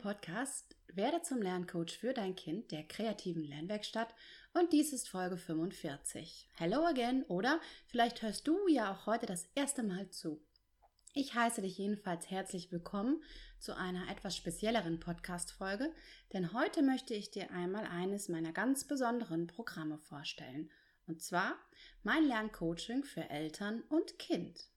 Podcast Werde zum Lerncoach für dein Kind der kreativen Lernwerkstatt und dies ist Folge 45. Hello again oder vielleicht hörst du ja auch heute das erste Mal zu. Ich heiße dich jedenfalls herzlich willkommen zu einer etwas spezielleren Podcast-Folge, denn heute möchte ich dir einmal eines meiner ganz besonderen Programme vorstellen. Und zwar mein Lerncoaching für Eltern und Kind.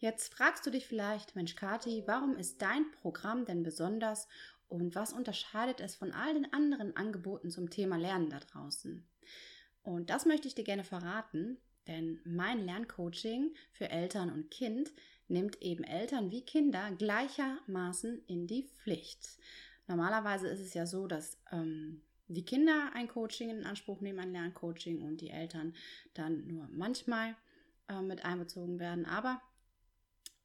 Jetzt fragst du dich vielleicht, Mensch Kati, warum ist dein Programm denn besonders und was unterscheidet es von all den anderen Angeboten zum Thema Lernen da draußen? Und das möchte ich dir gerne verraten, denn mein Lerncoaching für Eltern und Kind nimmt eben Eltern wie Kinder gleichermaßen in die Pflicht. Normalerweise ist es ja so, dass ähm, die Kinder ein Coaching in Anspruch nehmen, ein Lerncoaching und die Eltern dann nur manchmal äh, mit einbezogen werden. Aber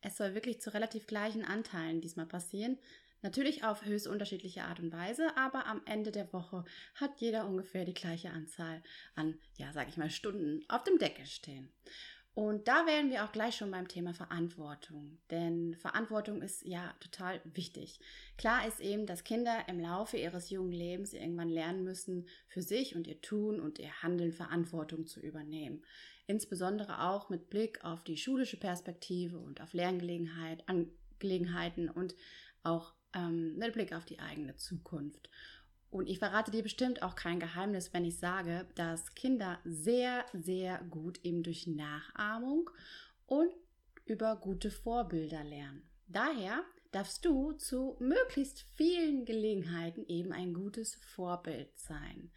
es soll wirklich zu relativ gleichen Anteilen diesmal passieren. Natürlich auf höchst unterschiedliche Art und Weise, aber am Ende der Woche hat jeder ungefähr die gleiche Anzahl an, ja, sag ich mal, Stunden auf dem Deckel stehen. Und da wären wir auch gleich schon beim Thema Verantwortung. Denn Verantwortung ist ja total wichtig. Klar ist eben, dass Kinder im Laufe ihres jungen Lebens irgendwann lernen müssen, für sich und ihr Tun und ihr Handeln Verantwortung zu übernehmen insbesondere auch mit Blick auf die schulische Perspektive und auf Lerngelegenheit, Angelegenheiten und auch ähm, mit Blick auf die eigene Zukunft. Und ich verrate dir bestimmt auch kein Geheimnis, wenn ich sage, dass Kinder sehr, sehr gut eben durch Nachahmung und über gute Vorbilder lernen. Daher darfst du zu möglichst vielen Gelegenheiten eben ein gutes Vorbild sein.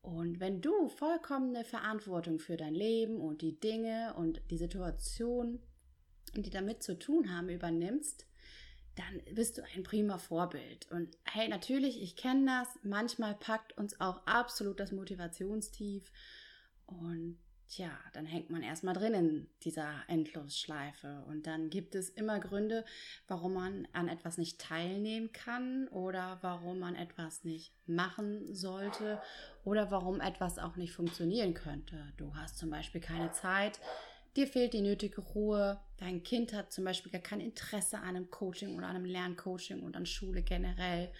Und wenn du vollkommene Verantwortung für dein Leben und die Dinge und die Situation, die damit zu tun haben, übernimmst, dann bist du ein prima Vorbild. Und hey, natürlich, ich kenne das. Manchmal packt uns auch absolut das Motivationstief. Und Tja, dann hängt man erstmal drin in dieser Endlosschleife. Und dann gibt es immer Gründe, warum man an etwas nicht teilnehmen kann oder warum man etwas nicht machen sollte oder warum etwas auch nicht funktionieren könnte. Du hast zum Beispiel keine Zeit, dir fehlt die nötige Ruhe, dein Kind hat zum Beispiel gar kein Interesse an einem Coaching oder einem Lerncoaching und an Schule generell.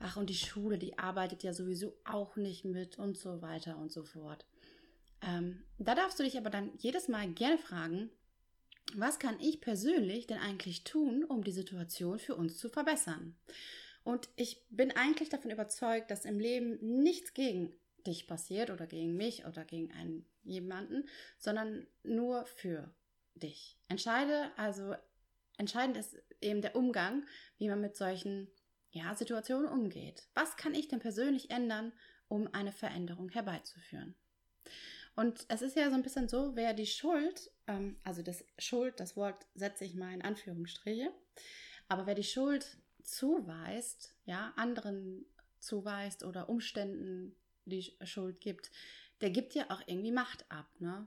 Ach, und die Schule, die arbeitet ja sowieso auch nicht mit und so weiter und so fort. Ähm, da darfst du dich aber dann jedes Mal gerne fragen, was kann ich persönlich denn eigentlich tun, um die Situation für uns zu verbessern? Und ich bin eigentlich davon überzeugt, dass im Leben nichts gegen dich passiert oder gegen mich oder gegen einen jemanden, sondern nur für dich. Entscheide also entscheidend ist eben der Umgang, wie man mit solchen ja, Situationen umgeht. Was kann ich denn persönlich ändern, um eine Veränderung herbeizuführen? Und es ist ja so ein bisschen so, wer die Schuld, ähm, also das Schuld, das Wort setze ich mal in Anführungsstriche, aber wer die Schuld zuweist, ja, anderen zuweist oder Umständen die Schuld gibt, der gibt ja auch irgendwie Macht ab, ne?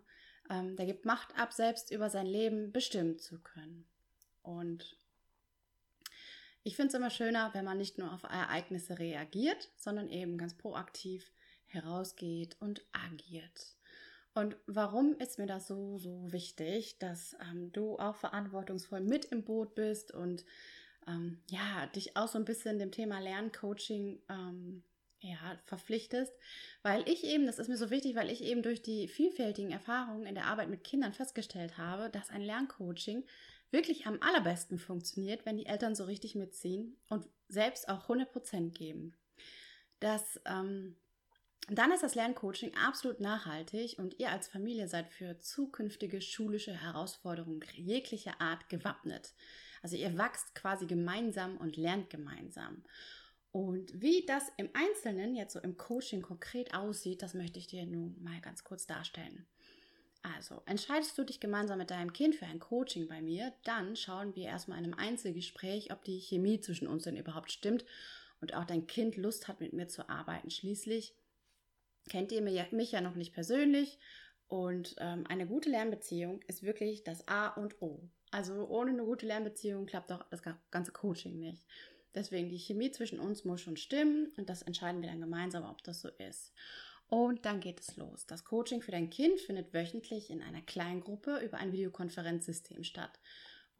Ähm, der gibt Macht ab, selbst über sein Leben bestimmen zu können. Und ich finde es immer schöner, wenn man nicht nur auf Ereignisse reagiert, sondern eben ganz proaktiv herausgeht und agiert. Und warum ist mir das so, so wichtig, dass ähm, du auch verantwortungsvoll mit im Boot bist und ähm, ja, dich auch so ein bisschen dem Thema Lerncoaching ähm, ja, verpflichtest? Weil ich eben, das ist mir so wichtig, weil ich eben durch die vielfältigen Erfahrungen in der Arbeit mit Kindern festgestellt habe, dass ein Lerncoaching wirklich am allerbesten funktioniert, wenn die Eltern so richtig mitziehen und selbst auch 100% geben. Das ähm, dann ist das Lerncoaching absolut nachhaltig und ihr als Familie seid für zukünftige schulische Herausforderungen jeglicher Art gewappnet. Also ihr wachst quasi gemeinsam und lernt gemeinsam. Und wie das im Einzelnen jetzt so im Coaching konkret aussieht, das möchte ich dir nun mal ganz kurz darstellen. Also, entscheidest du dich gemeinsam mit deinem Kind für ein Coaching bei mir, dann schauen wir erstmal in einem Einzelgespräch, ob die Chemie zwischen uns denn überhaupt stimmt und auch dein Kind Lust hat, mit mir zu arbeiten. Schließlich kennt ihr mich ja noch nicht persönlich und ähm, eine gute Lernbeziehung ist wirklich das A und O. Also ohne eine gute Lernbeziehung klappt auch das ganze Coaching nicht. Deswegen die Chemie zwischen uns muss schon stimmen und das entscheiden wir dann gemeinsam, ob das so ist. Und dann geht es los. Das Coaching für dein Kind findet wöchentlich in einer kleinen Gruppe über ein Videokonferenzsystem statt.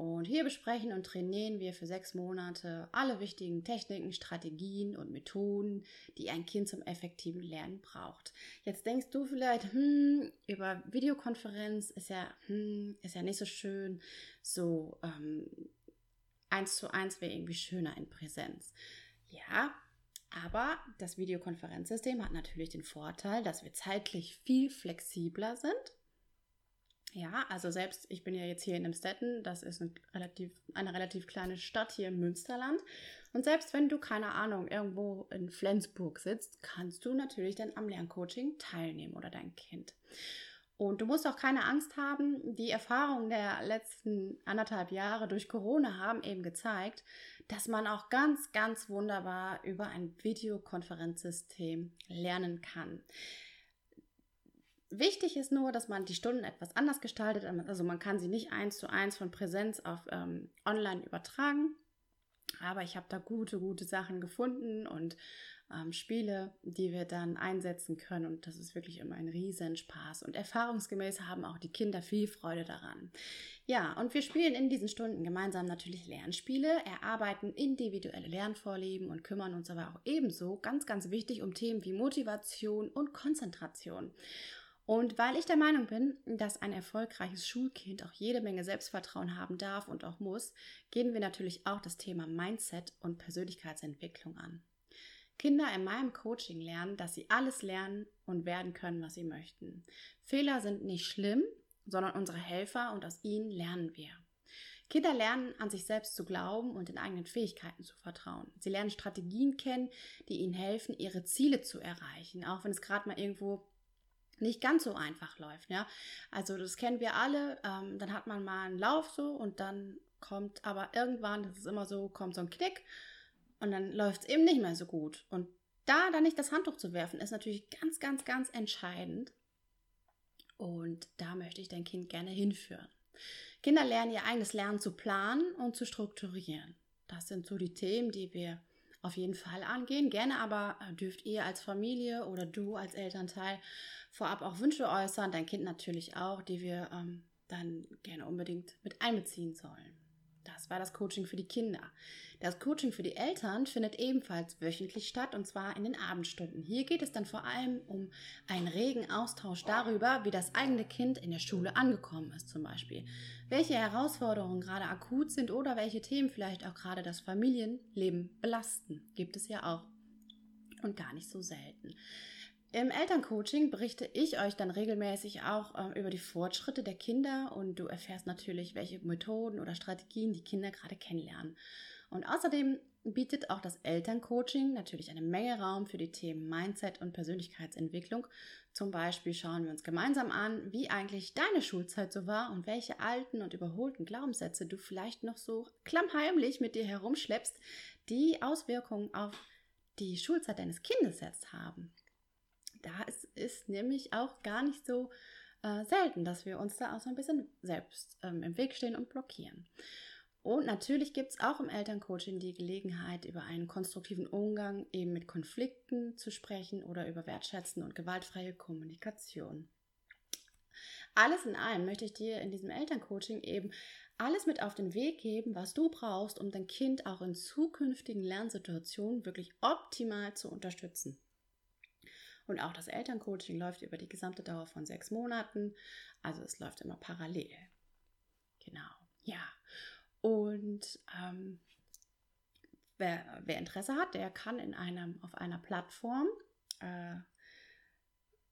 Und hier besprechen und trainieren wir für sechs Monate alle wichtigen Techniken, Strategien und Methoden, die ein Kind zum effektiven Lernen braucht. Jetzt denkst du vielleicht, hm, über Videokonferenz ist ja, hm, ist ja nicht so schön. So ähm, eins zu eins wäre irgendwie schöner in Präsenz. Ja, aber das Videokonferenzsystem hat natürlich den Vorteil, dass wir zeitlich viel flexibler sind ja, also selbst, ich bin ja jetzt hier in Emstetten, das ist eine relativ, eine relativ kleine Stadt hier im Münsterland. Und selbst wenn du, keine Ahnung, irgendwo in Flensburg sitzt, kannst du natürlich dann am Lerncoaching teilnehmen oder dein Kind. Und du musst auch keine Angst haben. Die Erfahrungen der letzten anderthalb Jahre durch Corona haben eben gezeigt, dass man auch ganz, ganz wunderbar über ein Videokonferenzsystem lernen kann. Wichtig ist nur, dass man die Stunden etwas anders gestaltet. Also man kann sie nicht eins zu eins von Präsenz auf ähm, online übertragen. Aber ich habe da gute, gute Sachen gefunden und ähm, Spiele, die wir dann einsetzen können. Und das ist wirklich immer ein Riesenspaß. Und erfahrungsgemäß haben auch die Kinder viel Freude daran. Ja, und wir spielen in diesen Stunden gemeinsam natürlich Lernspiele, erarbeiten individuelle Lernvorlieben und kümmern uns aber auch ebenso, ganz, ganz wichtig, um Themen wie Motivation und Konzentration. Und weil ich der Meinung bin, dass ein erfolgreiches Schulkind auch jede Menge Selbstvertrauen haben darf und auch muss, gehen wir natürlich auch das Thema Mindset und Persönlichkeitsentwicklung an. Kinder in meinem Coaching lernen, dass sie alles lernen und werden können, was sie möchten. Fehler sind nicht schlimm, sondern unsere Helfer und aus ihnen lernen wir. Kinder lernen, an sich selbst zu glauben und den eigenen Fähigkeiten zu vertrauen. Sie lernen Strategien kennen, die ihnen helfen, ihre Ziele zu erreichen, auch wenn es gerade mal irgendwo nicht ganz so einfach läuft. Ja? Also das kennen wir alle. Ähm, dann hat man mal einen Lauf so und dann kommt aber irgendwann, das ist immer so, kommt so ein Knick und dann läuft es eben nicht mehr so gut. Und da dann nicht das Handtuch zu werfen, ist natürlich ganz, ganz, ganz entscheidend. Und da möchte ich dein Kind gerne hinführen. Kinder lernen ihr eigenes Lernen zu planen und zu strukturieren. Das sind so die Themen, die wir auf jeden Fall angehen. Gerne aber äh, dürft ihr als Familie oder du als Elternteil vorab auch Wünsche äußern, dein Kind natürlich auch, die wir ähm, dann gerne unbedingt mit einbeziehen sollen. Das war das Coaching für die Kinder. Das Coaching für die Eltern findet ebenfalls wöchentlich statt und zwar in den Abendstunden. Hier geht es dann vor allem um einen regen Austausch darüber, wie das eigene Kind in der Schule angekommen ist zum Beispiel. Welche Herausforderungen gerade akut sind oder welche Themen vielleicht auch gerade das Familienleben belasten. Gibt es ja auch. Und gar nicht so selten. Im Elterncoaching berichte ich euch dann regelmäßig auch äh, über die Fortschritte der Kinder und du erfährst natürlich, welche Methoden oder Strategien die Kinder gerade kennenlernen. Und außerdem bietet auch das Elterncoaching natürlich eine Menge Raum für die Themen Mindset und Persönlichkeitsentwicklung. Zum Beispiel schauen wir uns gemeinsam an, wie eigentlich deine Schulzeit so war und welche alten und überholten Glaubenssätze du vielleicht noch so klammheimlich mit dir herumschleppst, die Auswirkungen auf die Schulzeit deines Kindes jetzt haben da ist, ist nämlich auch gar nicht so äh, selten, dass wir uns da auch so ein bisschen selbst ähm, im Weg stehen und blockieren. Und natürlich gibt es auch im Elterncoaching die Gelegenheit, über einen konstruktiven Umgang eben mit Konflikten zu sprechen oder über wertschätzende und gewaltfreie Kommunikation. Alles in allem möchte ich dir in diesem Elterncoaching eben alles mit auf den Weg geben, was du brauchst, um dein Kind auch in zukünftigen Lernsituationen wirklich optimal zu unterstützen. Und auch das Elterncoaching läuft über die gesamte Dauer von sechs Monaten. Also es läuft immer parallel. Genau, ja. Und ähm, wer, wer, Interesse hat, der kann in einem, auf einer Plattform äh,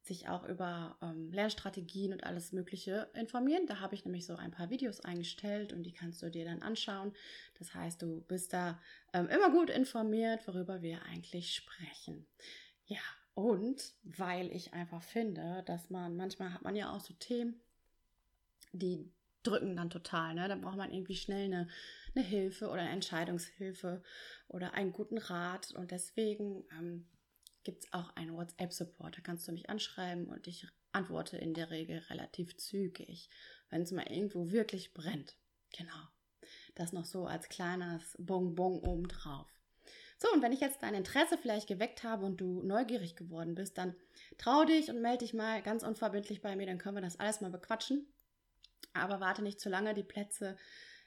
sich auch über ähm, Lernstrategien und alles Mögliche informieren. Da habe ich nämlich so ein paar Videos eingestellt und die kannst du dir dann anschauen. Das heißt, du bist da ähm, immer gut informiert, worüber wir eigentlich sprechen. Ja, und weil ich einfach finde, dass man, manchmal hat man ja auch so Themen, die drücken dann total. Ne? Da braucht man irgendwie schnell eine, eine Hilfe oder eine Entscheidungshilfe oder einen guten Rat. Und deswegen ähm, gibt es auch einen WhatsApp-Support. Da kannst du mich anschreiben und ich antworte in der Regel relativ zügig, wenn es mal irgendwo wirklich brennt. Genau. Das noch so als kleines Bonbon obendrauf. So, und wenn ich jetzt dein Interesse vielleicht geweckt habe und du neugierig geworden bist, dann trau dich und melde dich mal ganz unverbindlich bei mir, dann können wir das alles mal bequatschen. Aber warte nicht zu lange, die Plätze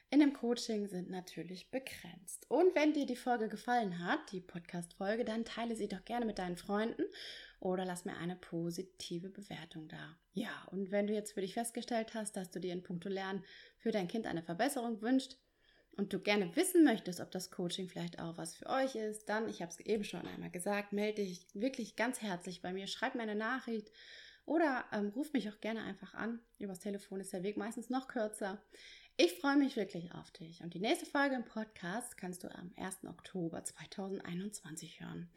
in dem Coaching sind natürlich begrenzt. Und wenn dir die Folge gefallen hat, die Podcast-Folge, dann teile sie doch gerne mit deinen Freunden oder lass mir eine positive Bewertung da. Ja, und wenn du jetzt für dich festgestellt hast, dass du dir in puncto Lernen für dein Kind eine Verbesserung wünschst und du gerne wissen möchtest, ob das Coaching vielleicht auch was für euch ist, dann, ich habe es eben schon einmal gesagt, melde dich wirklich ganz herzlich bei mir, schreib mir eine Nachricht oder ähm, ruf mich auch gerne einfach an. Übers Telefon ist der Weg meistens noch kürzer. Ich freue mich wirklich auf dich. Und die nächste Folge im Podcast kannst du am 1. Oktober 2021 hören.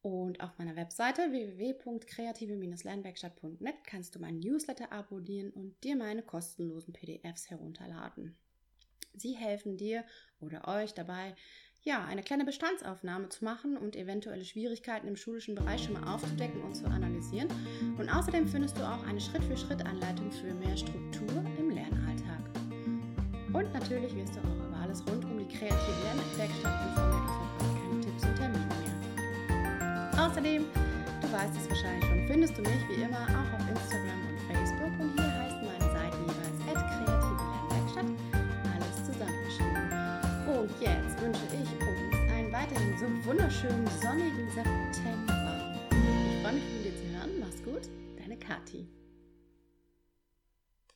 Und auf meiner Webseite www.kreative-lernwerkstatt.net kannst du meinen Newsletter abonnieren und dir meine kostenlosen PDFs herunterladen. Sie helfen dir oder euch dabei, ja, eine kleine Bestandsaufnahme zu machen und eventuelle Schwierigkeiten im schulischen Bereich schon mal aufzudecken und zu analysieren. Und außerdem findest du auch eine Schritt-für-Schritt-Anleitung für mehr Struktur im Lernalltag. Und natürlich wirst du auch über alles rund um die kreative Lernwerkstatt informiert und verpasst keine Tipps und Termine mehr. Außerdem, du weißt es wahrscheinlich schon, findest du mich wie immer auch auf Instagram und Facebook und hier wünsche ich uns einen weiterhin so wunderschönen sonnigen September. Ich freue mich von dir zu hören. Mach's gut, deine Kathi.